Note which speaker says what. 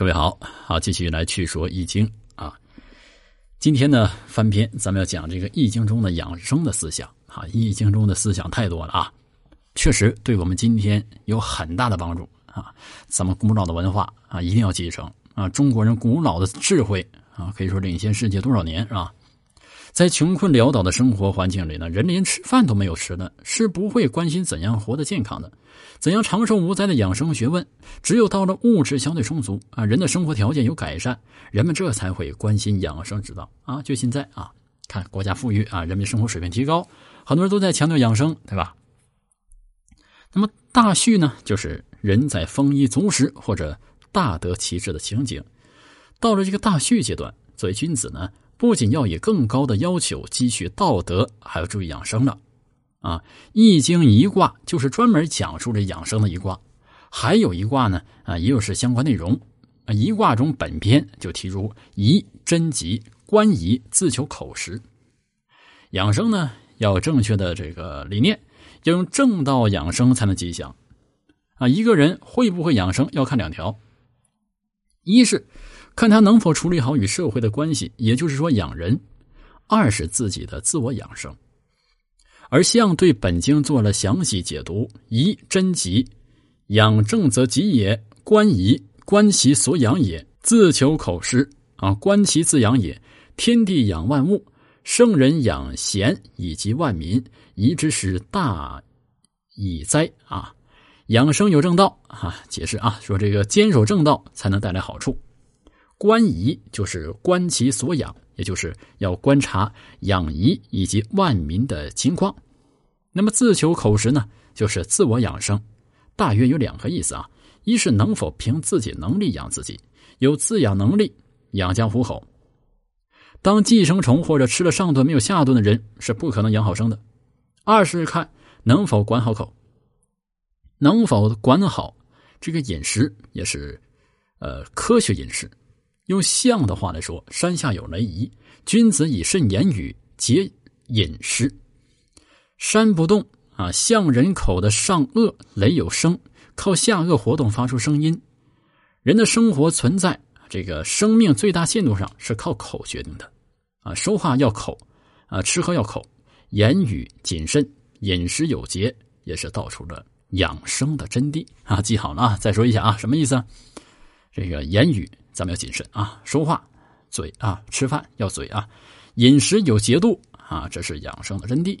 Speaker 1: 各位好，好，继续来去说《易经》啊。今天呢，翻篇，咱们要讲这个《易经》中的养生的思想啊。《易经》中的思想太多了啊，确实对我们今天有很大的帮助啊。咱们古老的文化啊，一定要继承啊。中国人古老的智慧啊，可以说领先世界多少年是吧？在穷困潦倒的生活环境里呢，人连吃饭都没有吃的，是不会关心怎样活得健康的，怎样长寿无灾的养生学问。只有到了物质相对充足啊，人的生活条件有改善，人们这才会关心养生之道啊。就现在啊，看国家富裕啊，人民生活水平提高，很多人都在强调养生，对吧？那么大序呢，就是人在丰衣足食或者大得其志的情景。到了这个大序阶段，作为君子呢。不仅要以更高的要求积蓄道德，还要注意养生了，啊，《易经》一卦就是专门讲述这养生的一卦，还有一卦呢，啊，也有是相关内容。啊，一卦中本篇就提出宜贞吉，观仪自求口实。养生呢，要有正确的这个理念，要用正道养生才能吉祥。啊，一个人会不会养生，要看两条，一是。看他能否处理好与社会的关系，也就是说养人；二是自己的自我养生。而相对本经做了详细解读：宜贞吉，养正则吉也；观仪，观其所养也；自求口实啊，观其自养也。天地养万物，圣人养贤以及万民，宜之使大以哉啊！养生有正道啊，解释啊，说这个坚守正道才能带来好处。观仪就是观其所养，也就是要观察养仪以及万民的情况。那么自求口实呢，就是自我养生，大约有两个意思啊：一是能否凭自己能力养自己，有自养能力，养家糊口。当寄生虫或者吃了上顿没有下顿的人是不可能养好生的。二是看能否管好口，能否管好这个饮食，也是呃科学饮食。用象的话来说，山下有雷移，君子以慎言语，节饮食。山不动啊，象人口的上颚，雷有声，靠下颚活动发出声音。人的生活存在这个生命最大限度上是靠口决定的啊，说话要口啊，吃喝要口，言语谨慎，饮食有节，也是道出了养生的真谛啊。记好了啊，再说一下啊，什么意思啊？这个言语。咱们要谨慎啊，说话嘴啊，吃饭要嘴啊，饮食有节度啊，这是养生的真谛。